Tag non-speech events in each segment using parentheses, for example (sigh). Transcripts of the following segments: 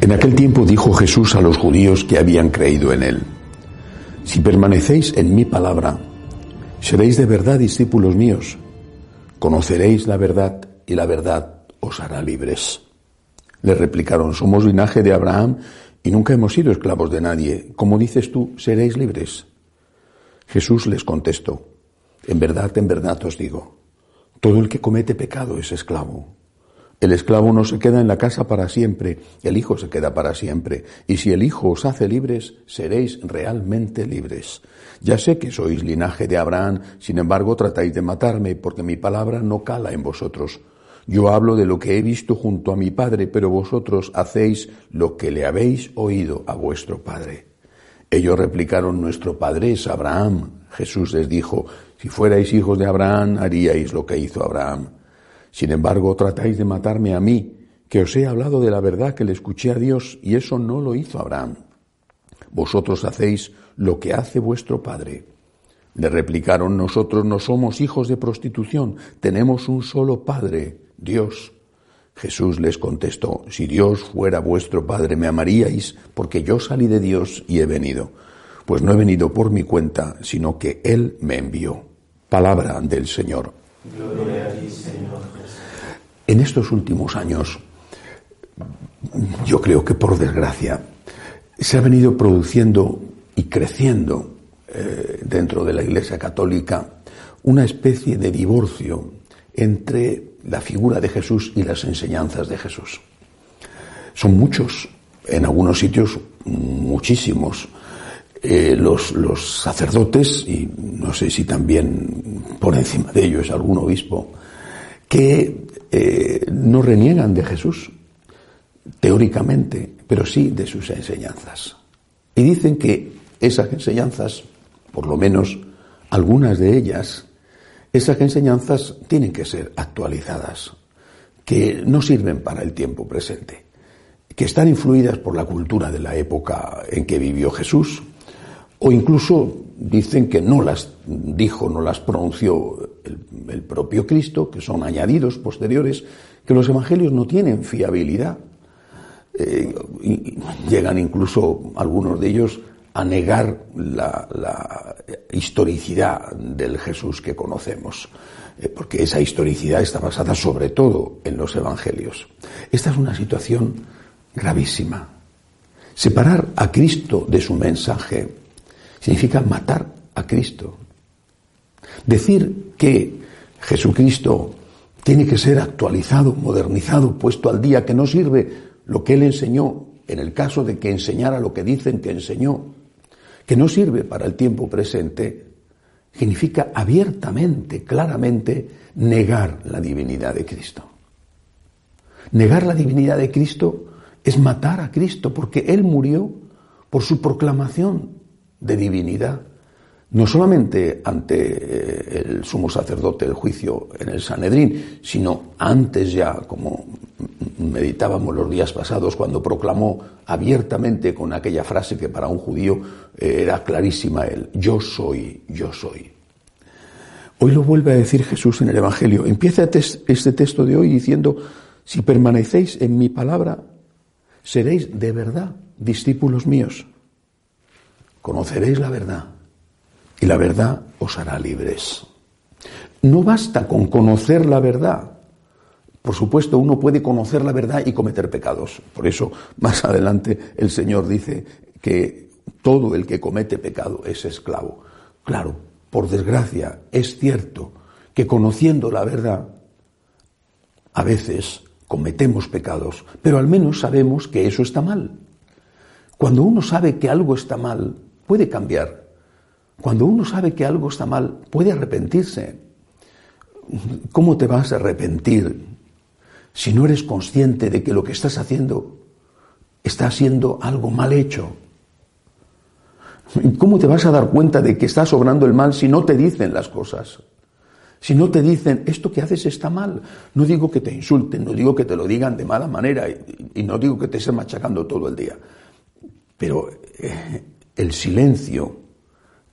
En aquel tiempo dijo Jesús a los judíos que habían creído en él, Si permanecéis en mi palabra, seréis de verdad discípulos míos, conoceréis la verdad y la verdad os hará libres. Le replicaron, somos linaje de Abraham y nunca hemos sido esclavos de nadie. Como dices tú, seréis libres. Jesús les contestó, en verdad, en verdad os digo, todo el que comete pecado es esclavo. El esclavo no se queda en la casa para siempre, el Hijo se queda para siempre. Y si el Hijo os hace libres, seréis realmente libres. Ya sé que sois linaje de Abraham, sin embargo tratáis de matarme, porque mi palabra no cala en vosotros. Yo hablo de lo que he visto junto a mi Padre, pero vosotros hacéis lo que le habéis oído a vuestro Padre. Ellos replicaron, nuestro Padre es Abraham. Jesús les dijo, si fuerais hijos de Abraham, haríais lo que hizo Abraham. Sin embargo, tratáis de matarme a mí, que os he hablado de la verdad que le escuché a Dios, y eso no lo hizo Abraham. Vosotros hacéis lo que hace vuestro padre. Le replicaron, nosotros no somos hijos de prostitución, tenemos un solo Padre, Dios. Jesús les contestó, si Dios fuera vuestro Padre, me amaríais, porque yo salí de Dios y he venido. Pues no he venido por mi cuenta, sino que Él me envió. Palabra del Señor. Gloria a ti, Señor. En estos últimos años, yo creo que por desgracia, se ha venido produciendo y creciendo eh, dentro de la Iglesia Católica una especie de divorcio entre la figura de Jesús y las enseñanzas de Jesús. Son muchos, en algunos sitios muchísimos, eh, los, los, sacerdotes, y no sé si también por encima de ellos algún obispo, que eh, no reniegan de Jesús, teóricamente, pero sí de sus enseñanzas. Y dicen que esas enseñanzas, por lo menos algunas de ellas, esas enseñanzas tienen que ser actualizadas, que no sirven para el tiempo presente, que están influidas por la cultura de la época en que vivió Jesús, o incluso dicen que no las dijo, no las pronunció el, propio Cristo, que son añadidos posteriores, que los evangelios no tienen fiabilidad. Eh, llegan incluso algunos de ellos a negar la, historicidad del Jesús que conocemos, eh, porque esa historicidad está basada sobre todo en los evangelios. Esta es una situación gravísima. Separar a Cristo de su mensaje significa matar a Cristo. Decir que Jesucristo tiene que ser actualizado, modernizado, puesto al día, que no sirve lo que él enseñó, en el caso de que enseñara lo que dicen que enseñó, que no sirve para el tiempo presente, significa abiertamente, claramente, negar la divinidad de Cristo. Negar la divinidad de Cristo es matar a Cristo, porque Él murió por su proclamación de divinidad, no solamente ante eh, el sumo sacerdote del juicio en el Sanedrín, sino antes ya, como meditábamos los días pasados, cuando proclamó abiertamente con aquella frase que para un judío eh, era clarísima él, yo soy, yo soy. Hoy lo vuelve a decir Jesús en el Evangelio. Empieza este texto de hoy diciendo, si permanecéis en mi palabra, seréis de verdad discípulos míos conoceréis la verdad y la verdad os hará libres. No basta con conocer la verdad. Por supuesto, uno puede conocer la verdad y cometer pecados. Por eso, más (laughs) adelante, el Señor dice que todo el que comete pecado es esclavo. Claro, por desgracia, es cierto que conociendo la verdad, a veces cometemos pecados, pero al menos sabemos que eso está mal. Cuando uno sabe que algo está mal, puede cambiar. Cuando uno sabe que algo está mal, puede arrepentirse. ¿Cómo te vas a arrepentir si no eres consciente de que lo que estás haciendo está haciendo algo mal hecho? ¿Cómo te vas a dar cuenta de que estás obrando el mal si no te dicen las cosas? Si no te dicen, esto que haces está mal. No digo que te insulten, no digo que te lo digan de mala manera y, no digo que te estén machacando todo el día. Pero eh, el silencio,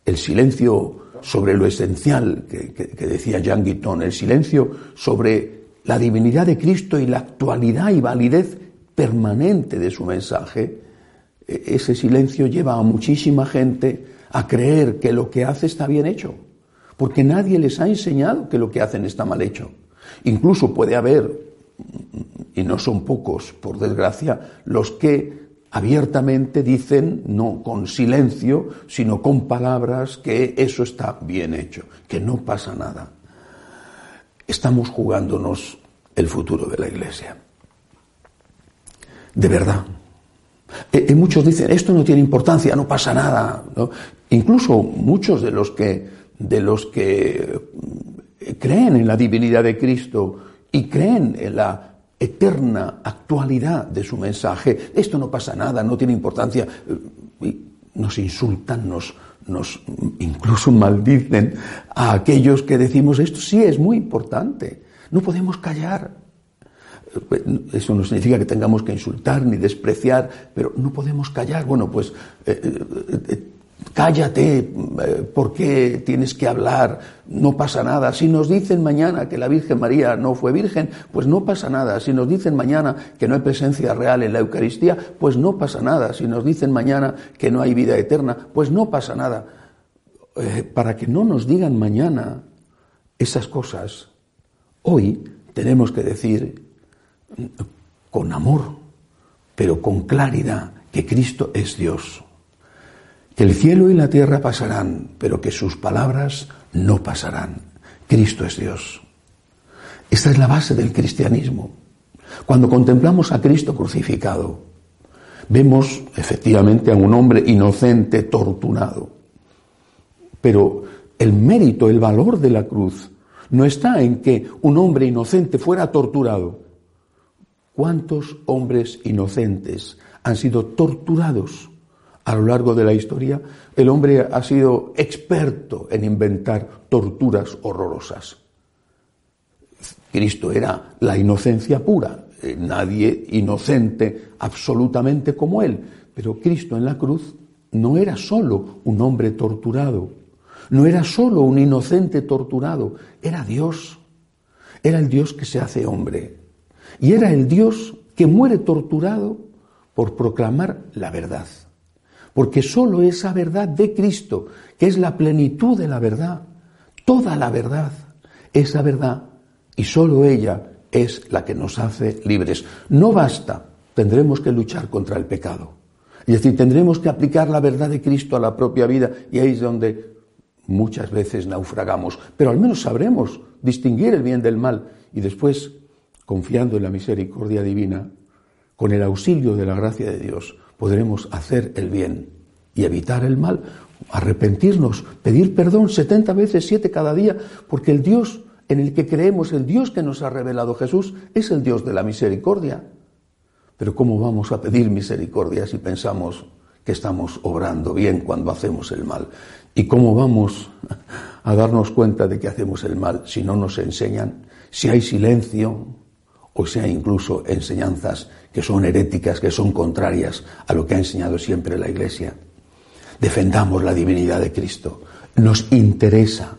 el silencio sobre lo esencial que, decía Jean Guiton, el silencio sobre la divinidad de Cristo y la actualidad y validez permanente de su mensaje, e, ese silencio lleva a muchísima gente a creer que lo que hace está bien hecho, porque nadie les ha enseñado que lo que hacen está mal hecho. Incluso puede haber, y no son pocos, por desgracia, los que abiertamente dicen, no con silencio, sino con palabras, que eso está bien hecho, que no pasa nada. Estamos jugándonos el futuro de la Iglesia. De verdad. Eh, eh, muchos dicen, esto no tiene importancia, no pasa nada. Incluso muchos de los que, de los que eh, creen en la divinidad de Cristo y creen en la eterna actualidad de su mensaje. Esto no pasa nada, no tiene importancia. Nos insultan, nos, nos incluso maldicen a aquellos que decimos esto sí es muy importante. No podemos callar. Eso no significa que tengamos que insultar ni despreciar, pero no podemos callar. Bueno, pues eh, eh, eh, cállate, eh, ¿por qué tienes que hablar? No pasa nada. Si nos dicen mañana que la Virgen María no fue virgen, pues no pasa nada. Si nos dicen mañana que no hay presencia real en la Eucaristía, pues no pasa nada. Si nos dicen mañana que no hay vida eterna, pues no pasa nada. Eh, para que no nos digan mañana esas cosas, hoy tenemos que decir con amor, pero con claridad, que Cristo es Dios que el cielo y la tierra pasarán, pero que sus palabras no pasarán. Cristo es Dios. Esta es la base del cristianismo. Cuando contemplamos a Cristo crucificado, vemos efectivamente a un hombre inocente torturado. Pero el mérito, el valor de la cruz, no está en que un hombre inocente fuera torturado. ¿Cuántos hombres inocentes han sido torturados? A lo largo de la historia, el hombre ha sido experto en inventar torturas horrorosas. Cristo era la inocencia pura, eh, nadie inocente absolutamente como él, pero Cristo en la cruz no era solo un hombre torturado, no era solo un inocente torturado, era Dios, era el Dios que se hace hombre, y era el Dios que muere torturado por proclamar la verdad porque sólo esa verdad de Cristo, que es la plenitud de la verdad, toda la verdad, esa verdad, y sólo ella es la que nos hace libres. No basta, tendremos que luchar contra el pecado. Es decir, tendremos que aplicar la verdad de Cristo a la propia vida y ahí es donde muchas veces naufragamos, pero al menos sabremos distinguir el bien del mal y después, confiando en la misericordia divina, con el auxilio de la gracia de Dios, podremos hacer el bien y evitar el mal, arrepentirnos, pedir perdón 70 veces, 7 cada día, porque el Dios en el que creemos, el Dios que nos ha revelado Jesús, es el Dios de la misericordia. Pero ¿cómo vamos a pedir misericordia si pensamos que estamos obrando bien cuando hacemos el mal? ¿Y cómo vamos a darnos cuenta de que hacemos el mal si no nos enseñan, si hay silencio, o sea incluso enseñanzas que son heréticas, que son contrarias a lo que ha enseñado siempre la Iglesia. Defendamos la divinidad de Cristo. Nos interesa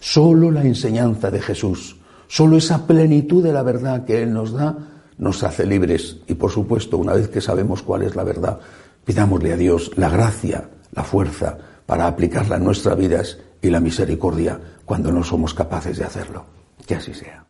solo la enseñanza de Jesús, solo esa plenitud de la verdad que Él nos da, nos hace libres. Y por supuesto, una vez que sabemos cuál es la verdad, pidámosle a Dios la gracia, la fuerza para aplicarla en nuestras vidas y la misericordia cuando no somos capaces de hacerlo. Que así sea.